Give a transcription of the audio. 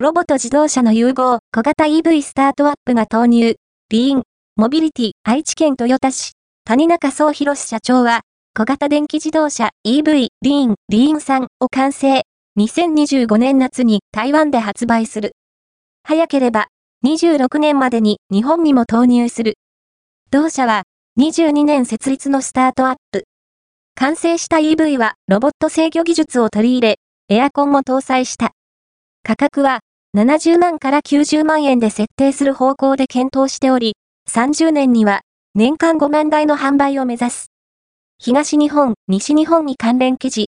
ロボと自動車の融合、小型 EV スタートアップが投入、リーン、モビリティ、愛知県豊田市、谷中総博社長は、小型電気自動車 EV、リーン、リーン3を完成、2025年夏に台湾で発売する。早ければ、26年までに日本にも投入する。同社は、22年設立のスタートアップ。完成した EV はロボット制御技術を取り入れ、エアコンも搭載した。価格は70万から90万円で設定する方向で検討しており、30年には年間5万台の販売を目指す。東日本、西日本に関連記事、